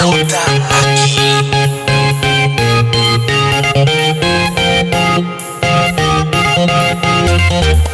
Thank you.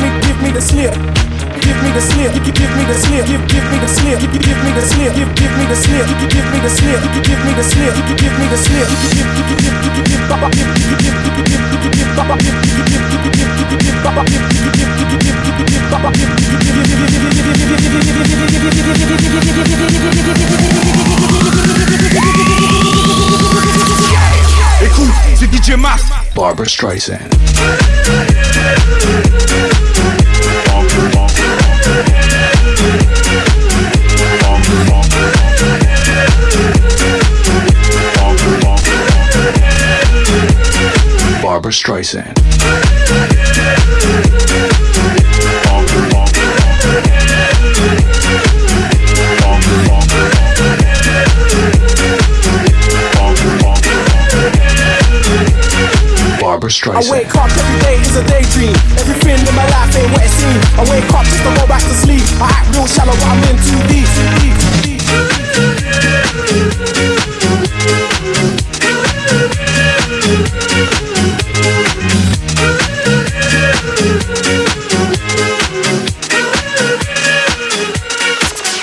me, give me the slip. Give me the slip, you give me the slip, give give me the slip, you give me the slip, give give me the slip, you give me the slip, you give me the slip, you give me the slip, you give you give you give give papa give you give you give you give give papa give you give you give you give give papa give you give you give you give give papa give you give you give you give give Écoute, c'est DJ Mars. Barbra Streisand. Barbra Streisand. Barbra I wake up every day is a daydream. Everything in my life ain't what it seems. I wake up just to go back to sleep. I act real shallow, but I'm in. Too deep.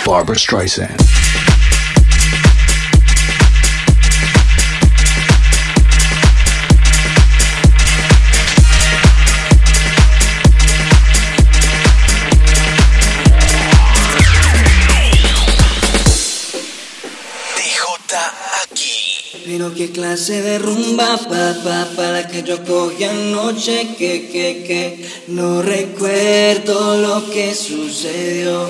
Barbra Streisand. Clase de rumba pa, pa, para que yo cogí anoche que, que, que no recuerdo lo que sucedió.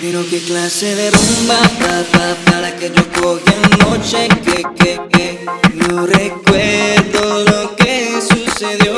Pero qué clase de rumba pa, pa, para que yo cogí anoche que, que, que no recuerdo lo que sucedió.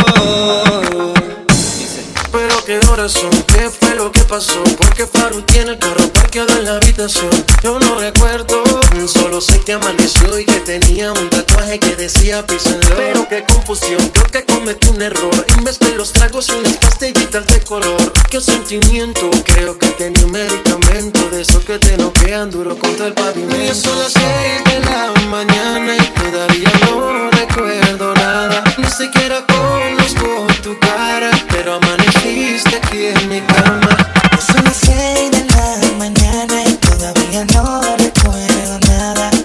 Pero qué horas son, qué lo que pasó Porque Faru tiene el carro parqueado en la habitación Yo no recuerdo, solo sé que amaneció Y que tenía un tatuaje que decía Love. Pero qué confusión, creo que cometí un error. Y mezclé los tragos y unas pastillitas de color Qué sentimiento, creo que tenía un medicamento De esos que te noquean duro contra el pavimento. Y son las seis de la mañana y todavía no recuerdo nada. Ni siquiera conozco tu cara Pero amaneciste aquí en mi cama Son las seis de la mañana y todavía no recuerdo nada.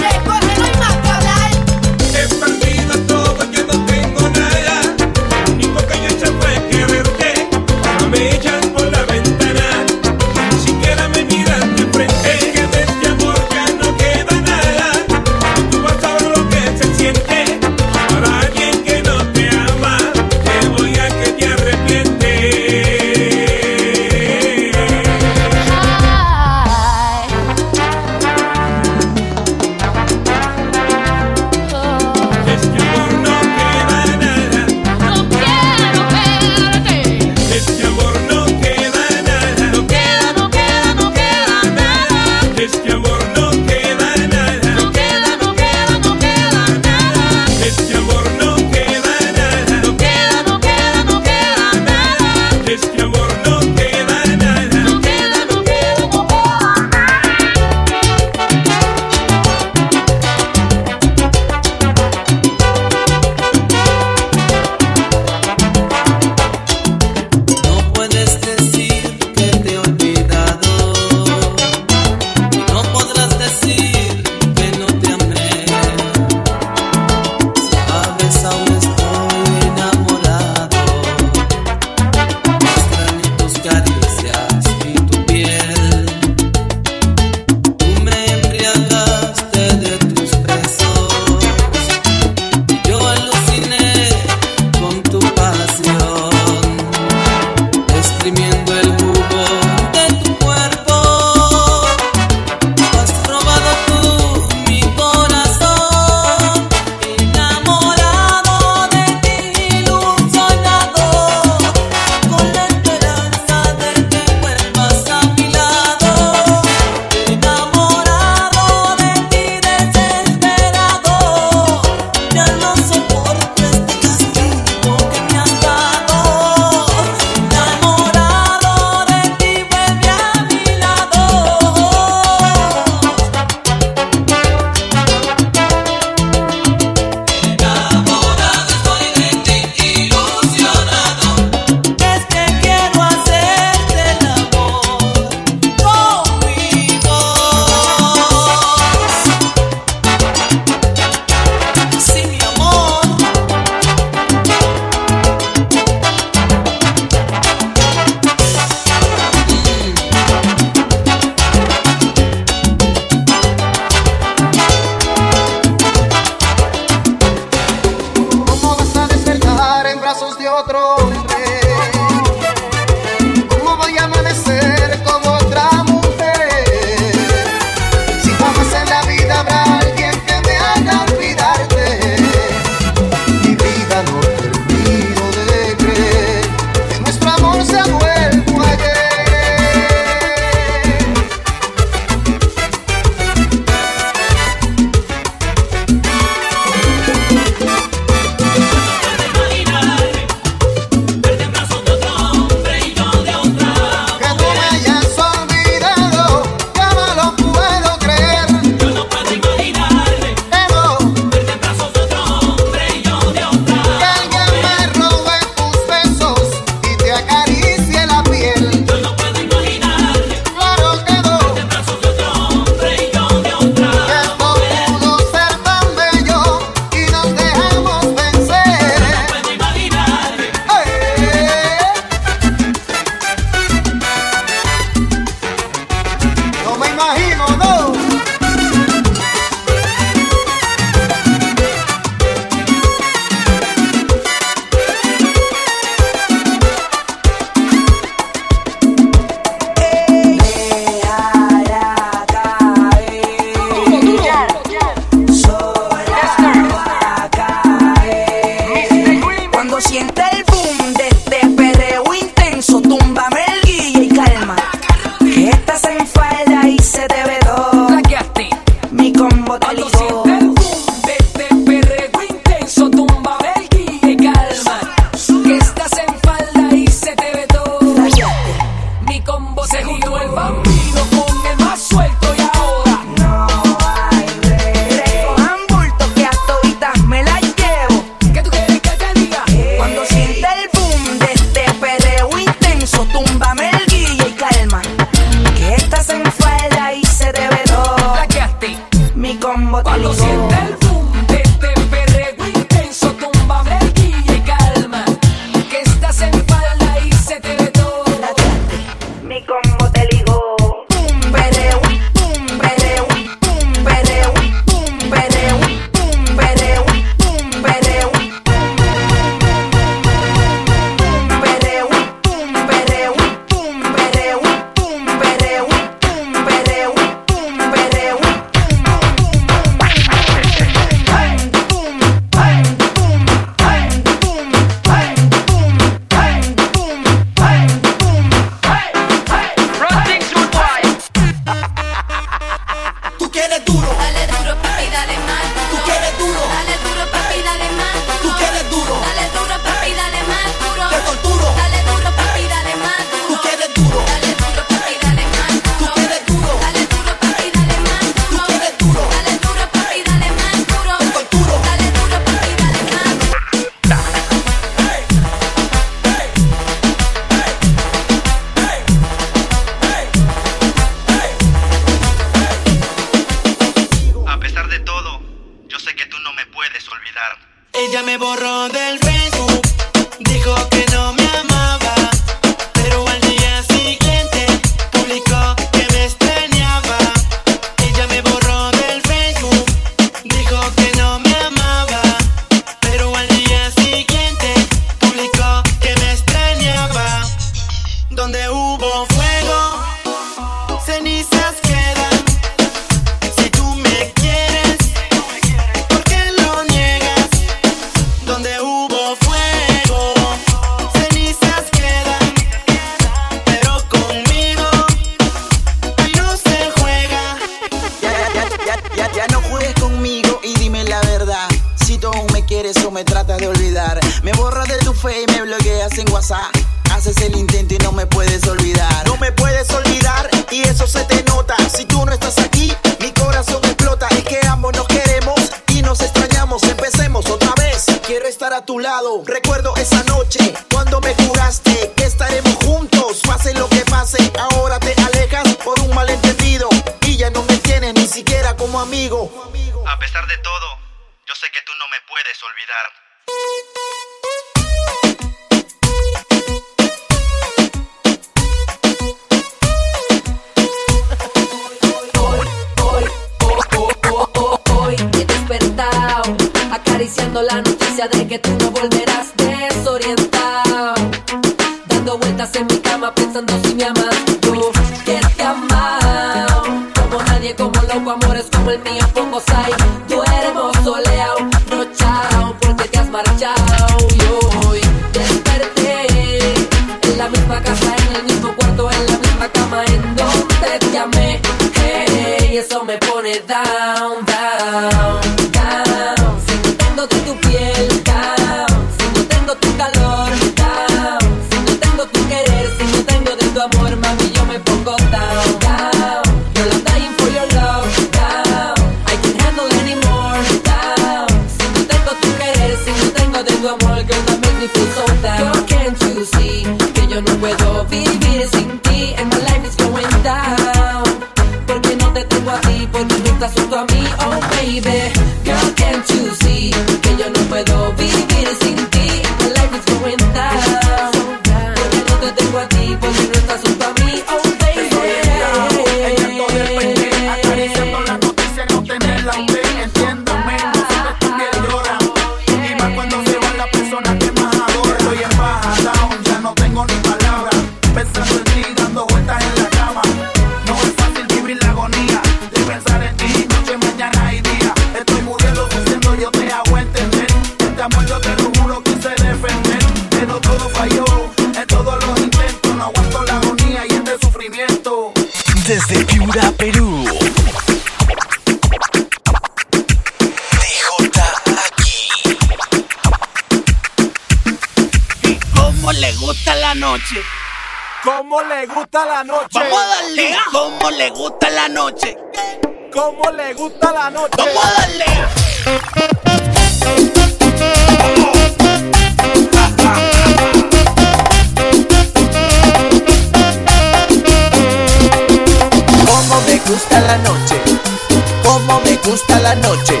noche.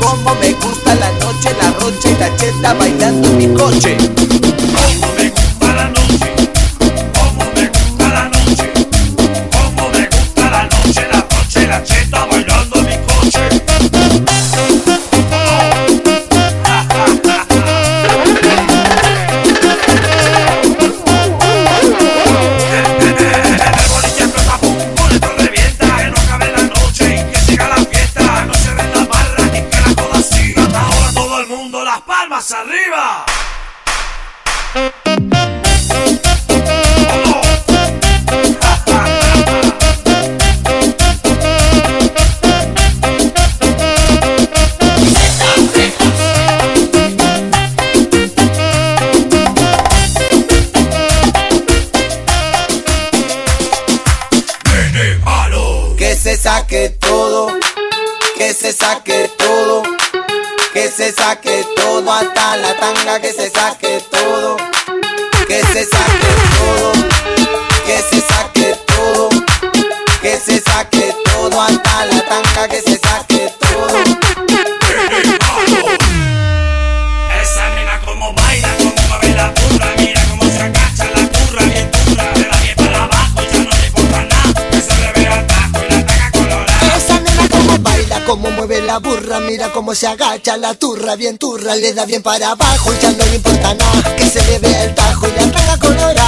Como me gusta la noche, la rocha y la cheta bailando en mi coche. se agacha, la turra bien turra, le da bien para abajo, ya no le importa nada, que se le ve el tajo y la pega colorada.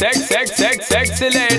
sex, sex, sex, sex, excellent.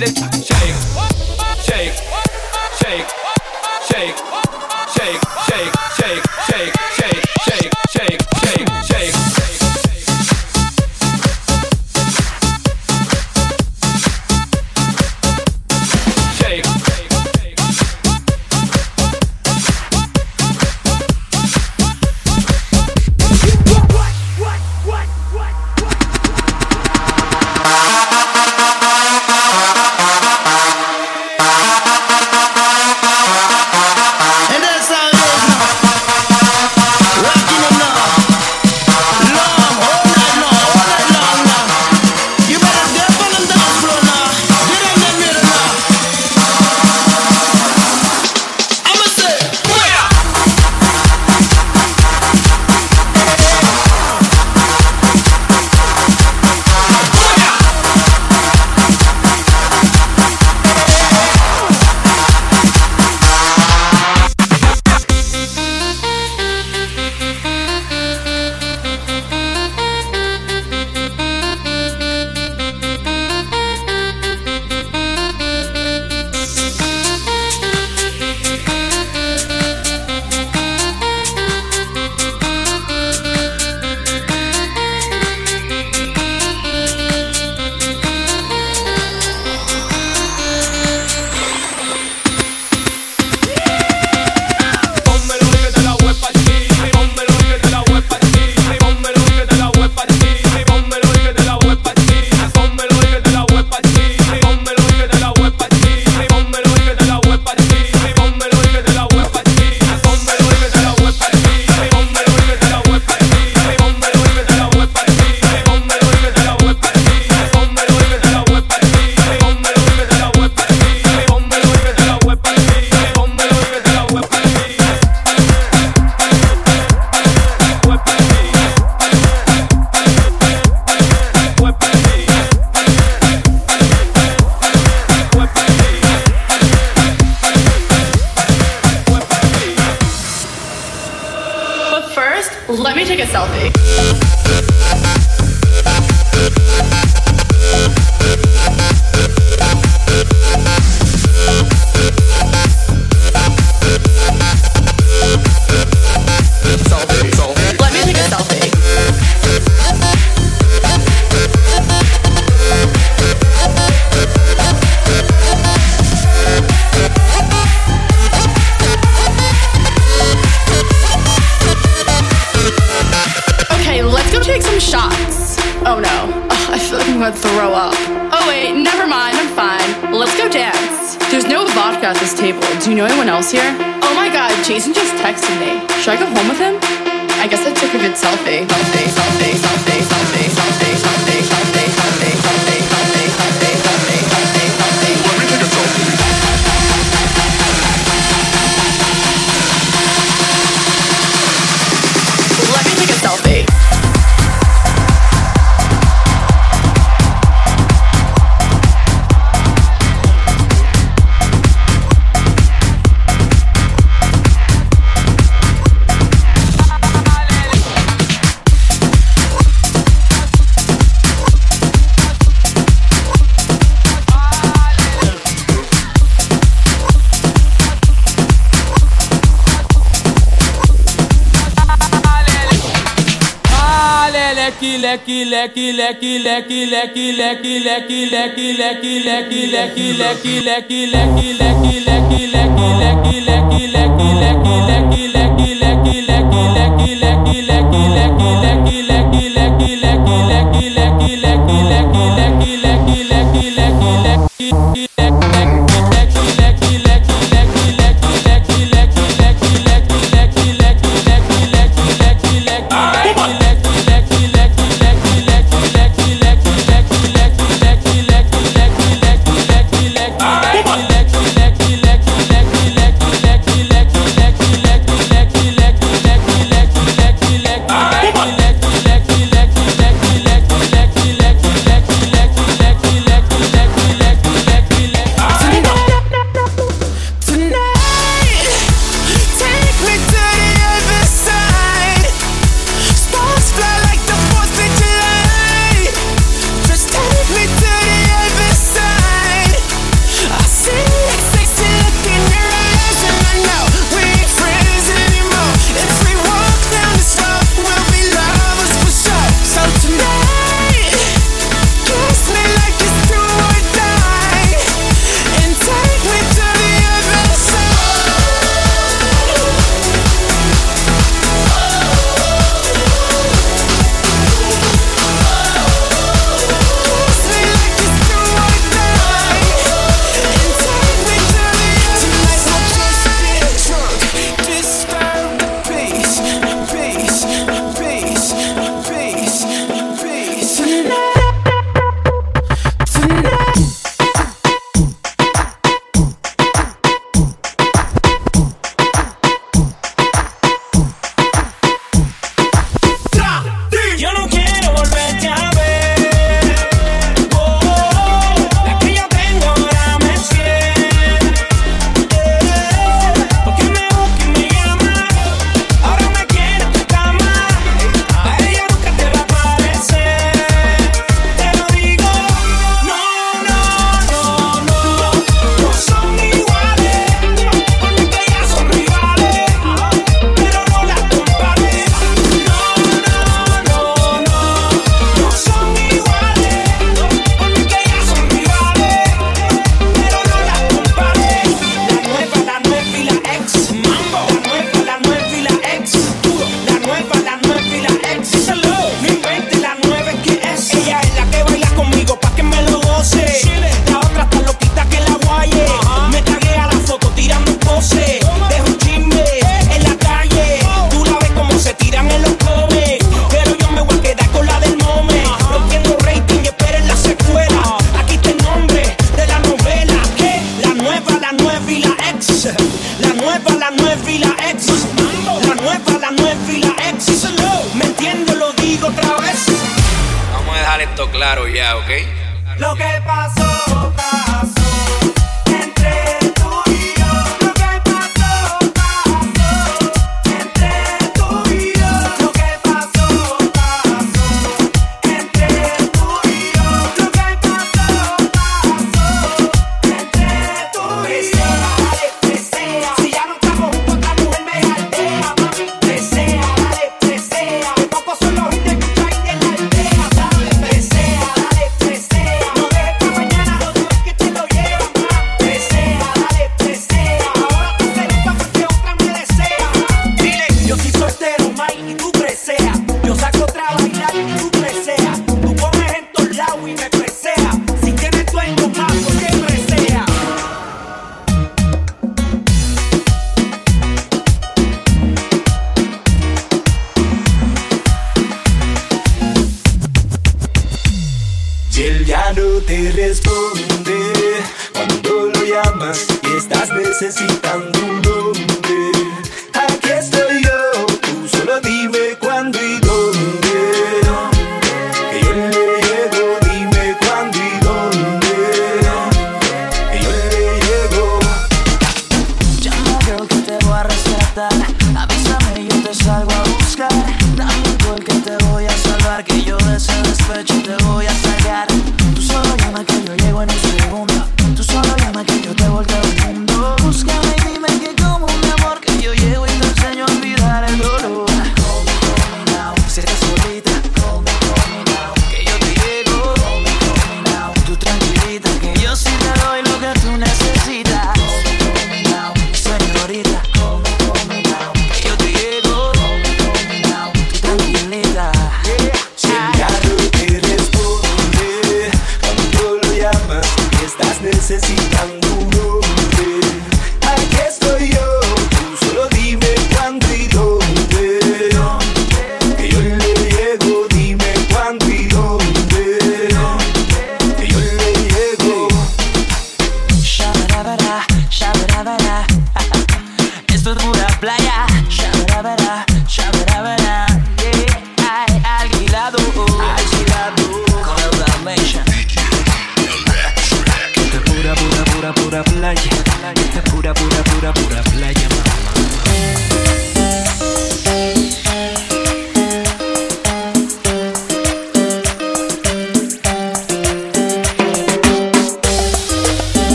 lucky lucky lucky lucky lucky lucky lucky lucky lucky lucky lucky lucky lucky.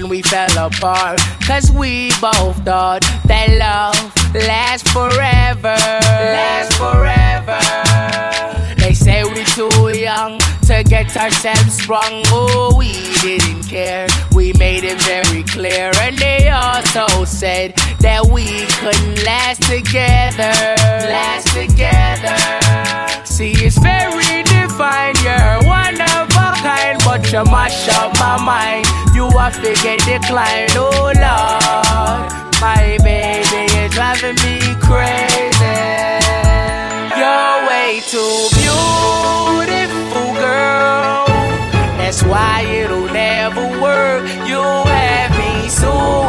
when we fell apart. Cause we both thought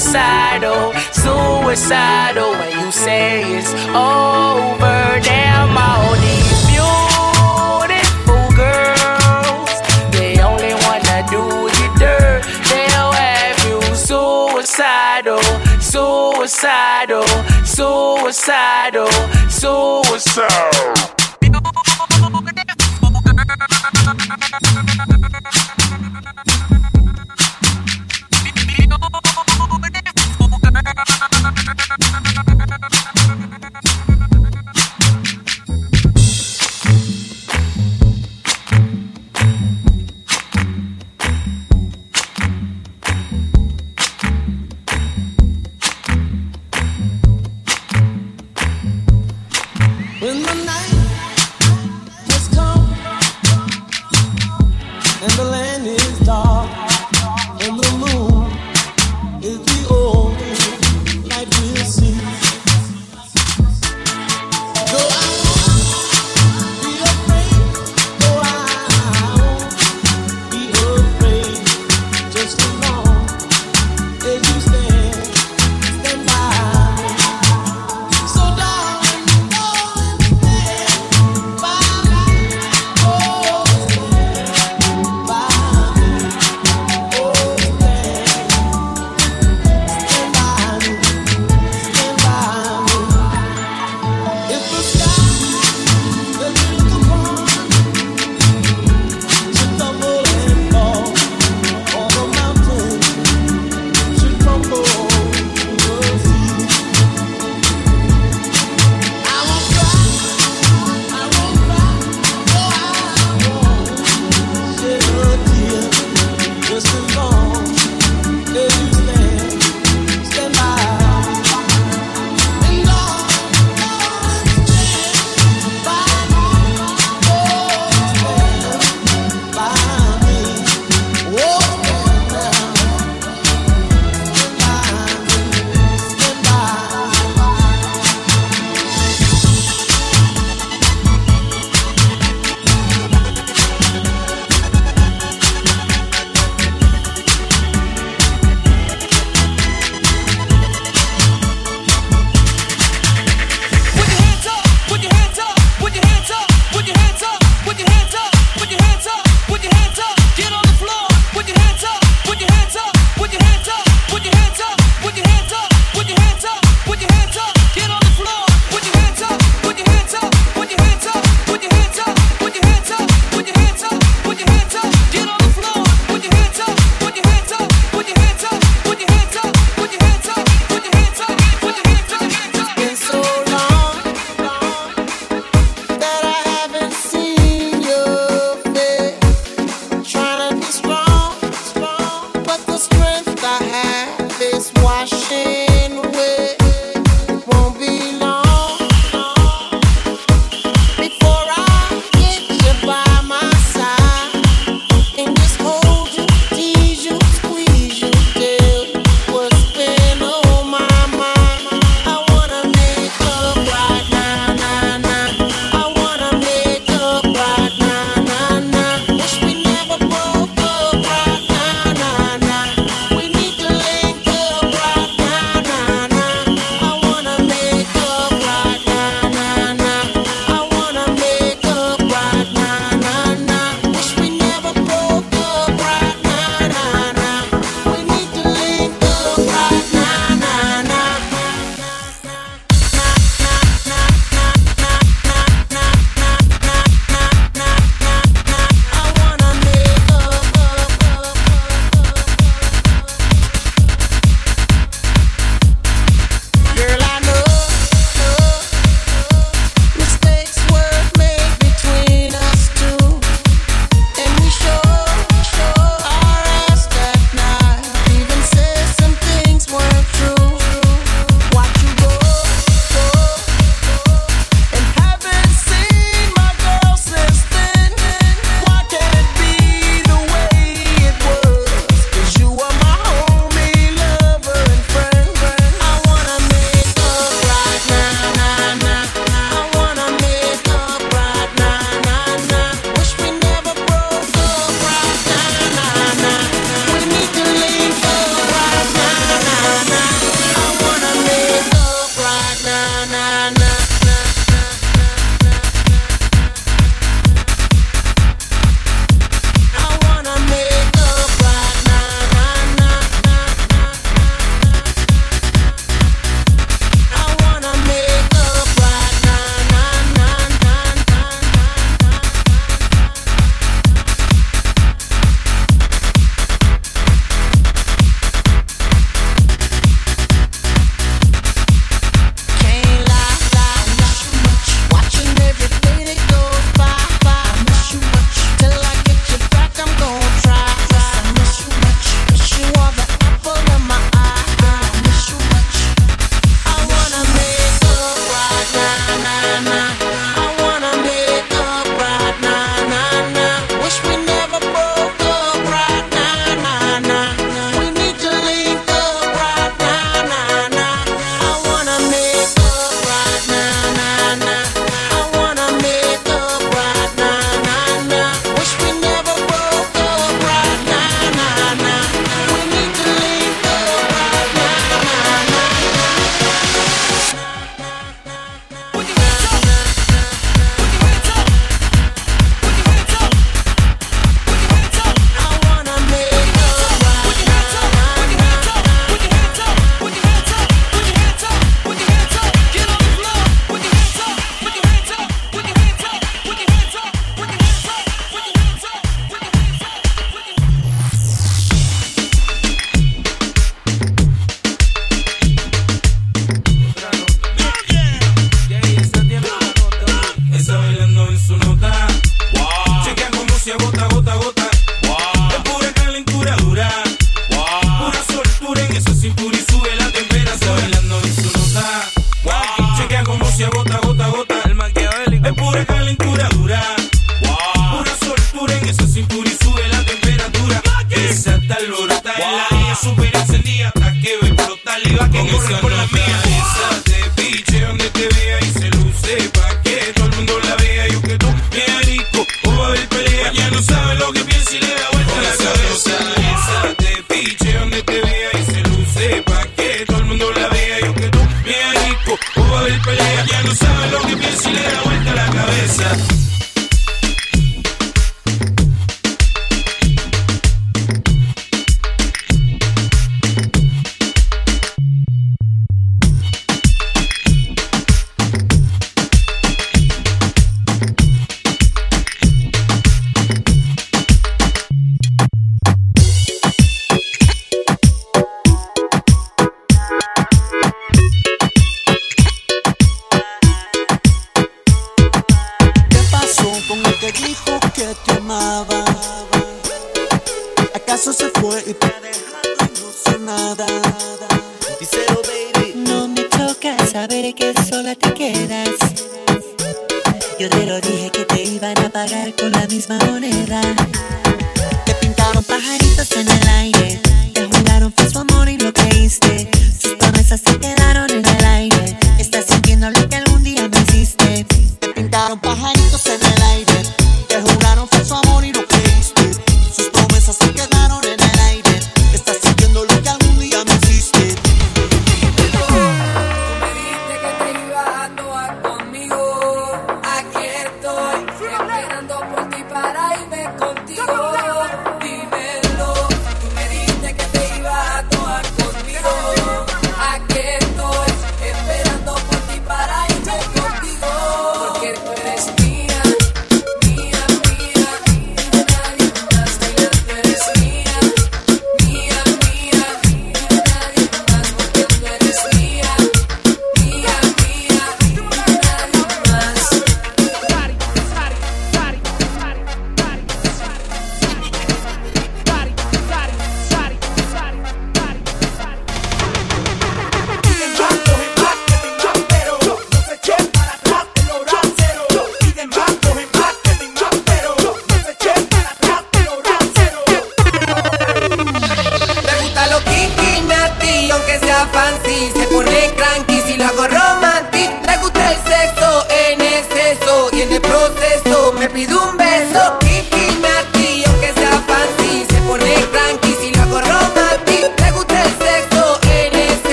suicidal, suicidal when you say it's over. Damn all these beautiful girls, they only wanna do you dirt. They'll have you suicidal, suicidal, suicidal, suicidal.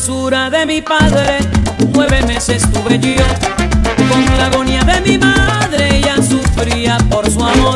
dulzura de mi padre, nueve meses tuve yo. Con la agonía de mi madre, ella sufría por su amor.